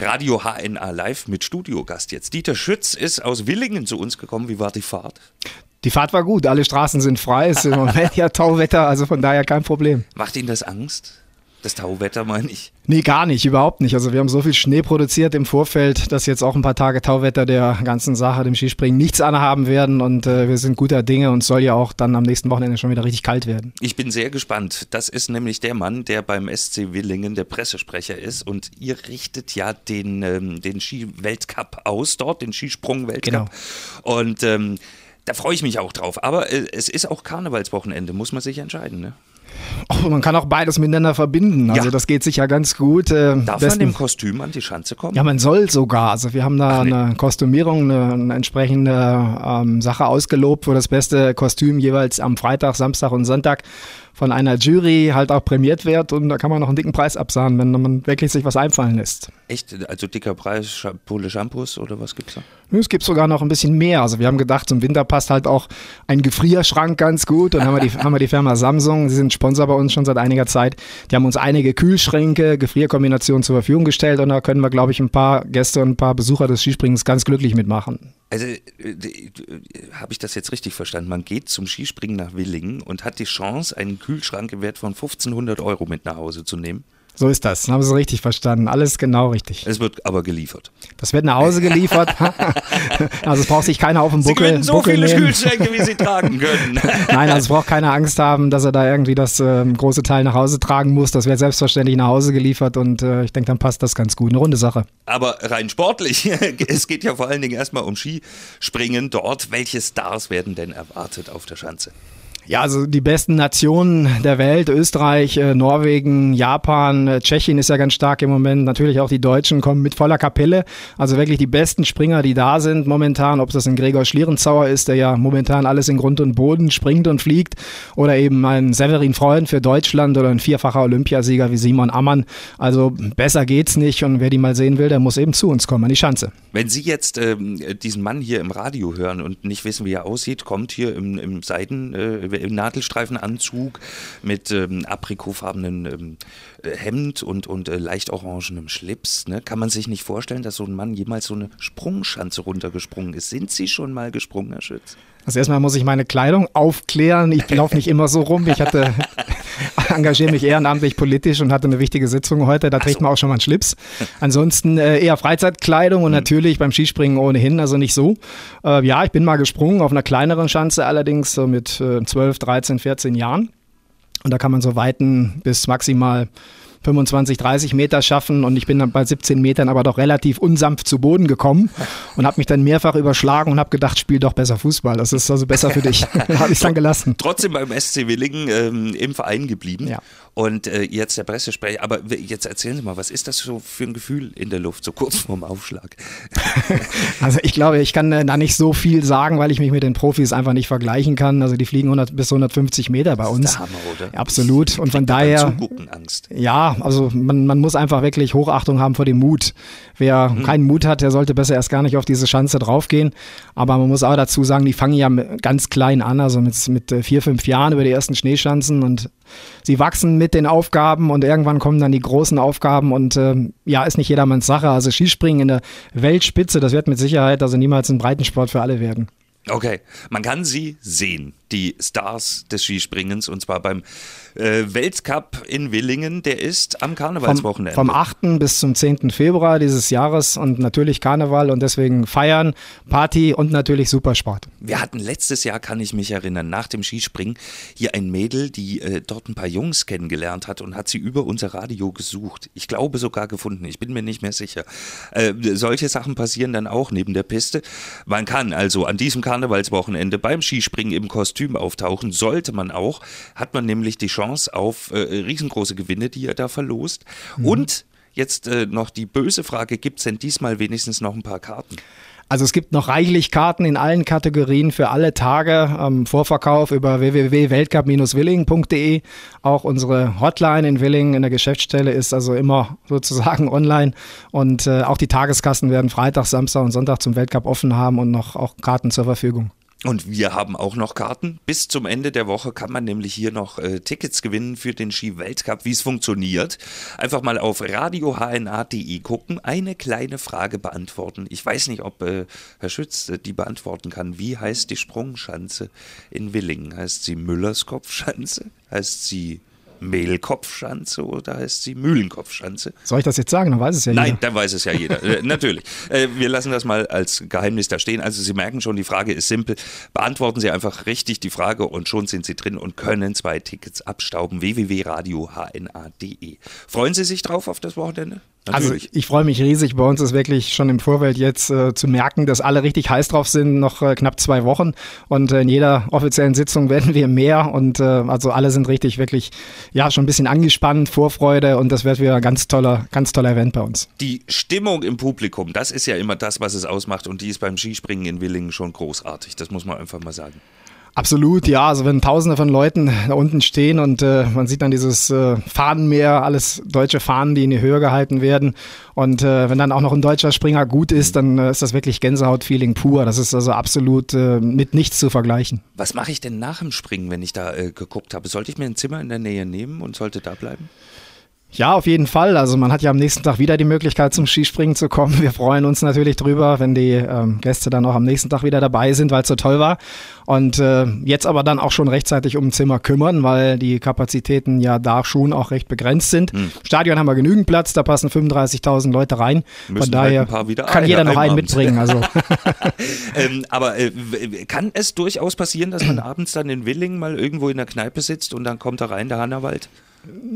Radio HNA Live mit Studiogast jetzt. Dieter Schütz ist aus Willingen zu uns gekommen. Wie war die Fahrt? Die Fahrt war gut, alle Straßen sind frei, es ist im Moment ja Tauwetter, also von daher kein Problem. Macht Ihnen das Angst? Das Tauwetter meine ich. Nee, gar nicht, überhaupt nicht. Also wir haben so viel Schnee produziert im Vorfeld, dass jetzt auch ein paar Tage Tauwetter der ganzen Sache, dem Skispringen, nichts anhaben werden und äh, wir sind guter Dinge und soll ja auch dann am nächsten Wochenende schon wieder richtig kalt werden. Ich bin sehr gespannt. Das ist nämlich der Mann, der beim SC Willingen der Pressesprecher ist und ihr richtet ja den, ähm, den Ski-Weltcup aus dort, den Skisprung-Weltcup. Genau. Und ähm, da freue ich mich auch drauf. Aber äh, es ist auch Karnevalswochenende, muss man sich entscheiden, ne? Oh, man kann auch beides miteinander verbinden. Also ja. das geht sicher ganz gut. Äh, Darf besten, man im Kostüm an die Schanze kommen? Ja, man soll sogar. Also wir haben da nee. eine Kostümierung, eine, eine entsprechende ähm, Sache ausgelobt für das beste Kostüm jeweils am Freitag, Samstag und Sonntag von einer Jury halt auch prämiert wird und da kann man noch einen dicken Preis absahnen, wenn man wirklich sich was einfallen lässt. Echt? Also dicker Preis, Pole Shampoos oder was gibt's da? Es gibt sogar noch ein bisschen mehr. Also wir haben gedacht, zum Winter passt halt auch ein Gefrierschrank ganz gut. Und dann haben wir, die, haben wir die Firma Samsung, sie sind Sponsor bei uns schon seit einiger Zeit. Die haben uns einige Kühlschränke, Gefrierkombinationen zur Verfügung gestellt und da können wir, glaube ich, ein paar Gäste und ein paar Besucher des Skispringens ganz glücklich mitmachen. Also äh, habe ich das jetzt richtig verstanden? Man geht zum Skispringen nach Willingen und hat die Chance, einen Kühlschrank im Wert von 1500 Euro mit nach Hause zu nehmen? So ist das. Haben Sie richtig verstanden. Alles genau richtig. Es wird aber geliefert. Das wird nach Hause geliefert. also es braucht sich keiner auf dem Buckel. Sie können so Buckel viele nehmen. Kühlschränke, wie Sie tragen können. Nein, also es braucht keine Angst haben, dass er da irgendwie das äh, große Teil nach Hause tragen muss. Das wird selbstverständlich nach Hause geliefert und äh, ich denke, dann passt das ganz gut. Eine runde Sache. Aber rein sportlich, es geht ja vor allen Dingen erstmal um Skispringen dort. Welche Stars werden denn erwartet auf der Schanze? Ja, also die besten Nationen der Welt, Österreich, äh, Norwegen, Japan, äh, Tschechien ist ja ganz stark im Moment. Natürlich auch die Deutschen kommen mit voller Kapelle. Also wirklich die besten Springer, die da sind momentan, ob das ein Gregor Schlierenzauer ist, der ja momentan alles in Grund und Boden springt und fliegt, oder eben ein Severin Freund für Deutschland oder ein vierfacher Olympiasieger wie Simon Ammann. Also besser geht's nicht und wer die mal sehen will, der muss eben zu uns kommen, an die Schanze. Wenn Sie jetzt ähm, diesen Mann hier im Radio hören und nicht wissen, wie er aussieht, kommt hier im, im Seiden, äh, im Nadelstreifenanzug mit ähm, aprikotfarbenen ähm, äh, Hemd und, und äh, leicht orangenem Schlips. Ne? Kann man sich nicht vorstellen, dass so ein Mann jemals so eine Sprungschanze runtergesprungen ist. Sind Sie schon mal gesprungen, Herr Schütz? Also erstmal muss ich meine Kleidung aufklären. Ich laufe nicht immer so rum. Ich hatte engagiere mich ehrenamtlich politisch und hatte eine wichtige Sitzung heute. Da trägt so. man auch schon mal einen Schlips. Ansonsten äh, eher Freizeitkleidung und mhm. natürlich beim Skispringen ohnehin, also nicht so. Äh, ja, ich bin mal gesprungen auf einer kleineren Schanze, allerdings so mit äh, 12, 13, 14 Jahren. Und da kann man so Weiten bis maximal 25, 30 Meter schaffen und ich bin dann bei 17 Metern aber doch relativ unsanft zu Boden gekommen und habe mich dann mehrfach überschlagen und habe gedacht, spiel doch besser Fußball. Das ist also besser für dich. habe ich dann gelassen. Trotzdem beim SC Willingen ähm, im Verein geblieben. Ja. Und äh, jetzt der Pressesprecher. Aber jetzt erzählen Sie mal, was ist das so für ein Gefühl in der Luft, so kurz vorm Aufschlag? also ich glaube, ich kann äh, da nicht so viel sagen, weil ich mich mit den Profis einfach nicht vergleichen kann. Also die fliegen 100 bis 150 Meter bei uns. Das ist der Hammer, oder? Absolut. Und von daher. Angst. Ja, also man, man muss einfach wirklich Hochachtung haben vor dem Mut. Wer mhm. keinen Mut hat, der sollte besser erst gar nicht auf diese Schanze draufgehen. Aber man muss auch dazu sagen, die fangen ja ganz klein an, also mit, mit äh, vier, fünf Jahren über die ersten Schneeschanzen und sie wachsen mit den Aufgaben und irgendwann kommen dann die großen Aufgaben und ähm, ja, ist nicht jedermanns Sache. Also Skispringen in der Weltspitze, das wird mit Sicherheit also niemals ein Breitensport für alle werden. Okay, man kann sie sehen, die Stars des Skispringens, und zwar beim äh, Weltcup in Willingen, der ist am Karnevalswochenende. Vom, vom 8. bis zum 10. Februar dieses Jahres und natürlich Karneval und deswegen feiern, Party und natürlich Supersport. Wir hatten letztes Jahr, kann ich mich erinnern, nach dem Skispringen hier ein Mädel, die äh, dort ein paar Jungs kennengelernt hat und hat sie über unser Radio gesucht. Ich glaube sogar gefunden, ich bin mir nicht mehr sicher. Äh, solche Sachen passieren dann auch neben der Piste. Man kann also an diesem Karnevalswochenende beim Skispringen im Kostüm auftauchen, sollte man auch, hat man nämlich die Chance, auf äh, riesengroße Gewinne, die er da verlost. Mhm. Und jetzt äh, noch die böse Frage, gibt es denn diesmal wenigstens noch ein paar Karten? Also es gibt noch reichlich Karten in allen Kategorien für alle Tage. Ähm, Vorverkauf über www.weltcup-willing.de. Auch unsere Hotline in Willing in der Geschäftsstelle ist also immer sozusagen online. Und äh, auch die Tageskassen werden Freitag, Samstag und Sonntag zum Weltcup offen haben und noch auch Karten zur Verfügung. Und wir haben auch noch Karten. Bis zum Ende der Woche kann man nämlich hier noch äh, Tickets gewinnen für den Ski-Weltcup. Wie es funktioniert, einfach mal auf radiohna.de gucken, eine kleine Frage beantworten. Ich weiß nicht, ob äh, Herr Schütz äh, die beantworten kann. Wie heißt die Sprungschanze in Willingen? Heißt sie Müllers Kopfschanze? Heißt sie Mehlkopfschanze oder heißt sie Mühlenkopfschanze? Soll ich das jetzt sagen? Dann weiß es ja Nein, jeder. dann weiß es ja jeder. äh, natürlich. Äh, wir lassen das mal als Geheimnis da stehen. Also Sie merken schon, die Frage ist simpel. Beantworten Sie einfach richtig die Frage und schon sind Sie drin und können zwei Tickets abstauben. www.radiohna.de. Freuen Sie sich drauf auf das Wochenende? Also ich, ich freue mich riesig. Bei uns ist wirklich schon im Vorfeld jetzt äh, zu merken, dass alle richtig heiß drauf sind. Noch äh, knapp zwei Wochen und äh, in jeder offiziellen Sitzung werden wir mehr und äh, also alle sind richtig wirklich ja schon ein bisschen angespannt, Vorfreude und das wird wieder ein ganz toller, ganz toller Event bei uns. Die Stimmung im Publikum, das ist ja immer das, was es ausmacht und die ist beim Skispringen in Willingen schon großartig. Das muss man einfach mal sagen. Absolut, ja. Also wenn Tausende von Leuten da unten stehen und äh, man sieht dann dieses äh, Fahnenmeer, alles deutsche Fahnen, die in die Höhe gehalten werden. Und äh, wenn dann auch noch ein deutscher Springer gut ist, dann äh, ist das wirklich Gänsehaut-Feeling pur. Das ist also absolut äh, mit nichts zu vergleichen. Was mache ich denn nach dem Springen, wenn ich da äh, geguckt habe? Sollte ich mir ein Zimmer in der Nähe nehmen und sollte da bleiben? Ja, auf jeden Fall. Also man hat ja am nächsten Tag wieder die Möglichkeit zum Skispringen zu kommen. Wir freuen uns natürlich drüber, wenn die ähm, Gäste dann auch am nächsten Tag wieder dabei sind, weil es so toll war. Und äh, jetzt aber dann auch schon rechtzeitig um ein Zimmer kümmern, weil die Kapazitäten ja da schon auch recht begrenzt sind. Hm. Stadion haben wir genügend Platz, da passen 35.000 Leute rein. Müssen Von daher halt kann jeder noch einen mitbringen. Also. ähm, aber äh, kann es durchaus passieren, dass man abends dann in Willingen mal irgendwo in der Kneipe sitzt und dann kommt da rein der Hannawald?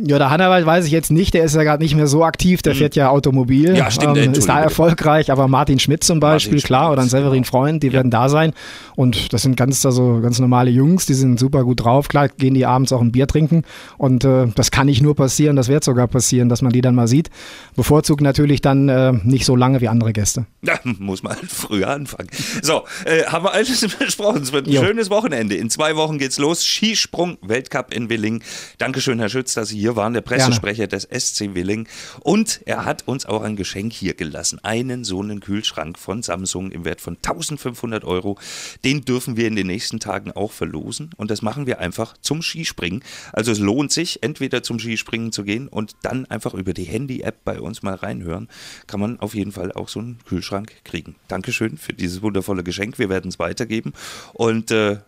Ja, der Hannawald weiß ich jetzt nicht, der ist ja gerade nicht mehr so aktiv, der mhm. fährt ja Automobil. Ja, stimmt. Ähm, ist da erfolgreich, aber Martin Schmidt zum Beispiel, Martin klar, oder ein Severin genau. Freund, die ja. werden da sein. Und das sind ganz, also ganz normale Jungs, die sind super gut drauf. Klar, gehen die abends auch ein Bier trinken. Und äh, das kann nicht nur passieren, das wird sogar passieren, dass man die dann mal sieht. Bevorzugt natürlich dann äh, nicht so lange wie andere Gäste. Ja, muss man halt früher anfangen. So, äh, haben wir alles besprochen. Es wird ein jo. schönes Wochenende. In zwei Wochen geht's los. Skisprung Weltcup in Willingen. Dankeschön, Herr Schütz dass Sie hier waren, der Pressesprecher Gerne. des SC Willing. Und er hat uns auch ein Geschenk hier gelassen. Einen so einen Kühlschrank von Samsung im Wert von 1500 Euro. Den dürfen wir in den nächsten Tagen auch verlosen. Und das machen wir einfach zum Skispringen. Also es lohnt sich, entweder zum Skispringen zu gehen und dann einfach über die Handy-App bei uns mal reinhören. Kann man auf jeden Fall auch so einen Kühlschrank kriegen. Dankeschön für dieses wundervolle Geschenk. Wir werden es weitergeben. Und äh,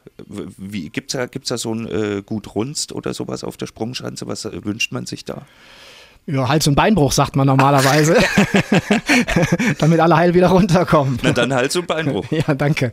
gibt es da, gibt's da so ein äh, Gut Runst oder sowas auf der Sprungschanze? Was äh, wünscht man sich da? Ja, Hals- und Beinbruch sagt man normalerweise. Damit alle heil wieder runterkommen. Na dann Hals- und Beinbruch. Ja, danke.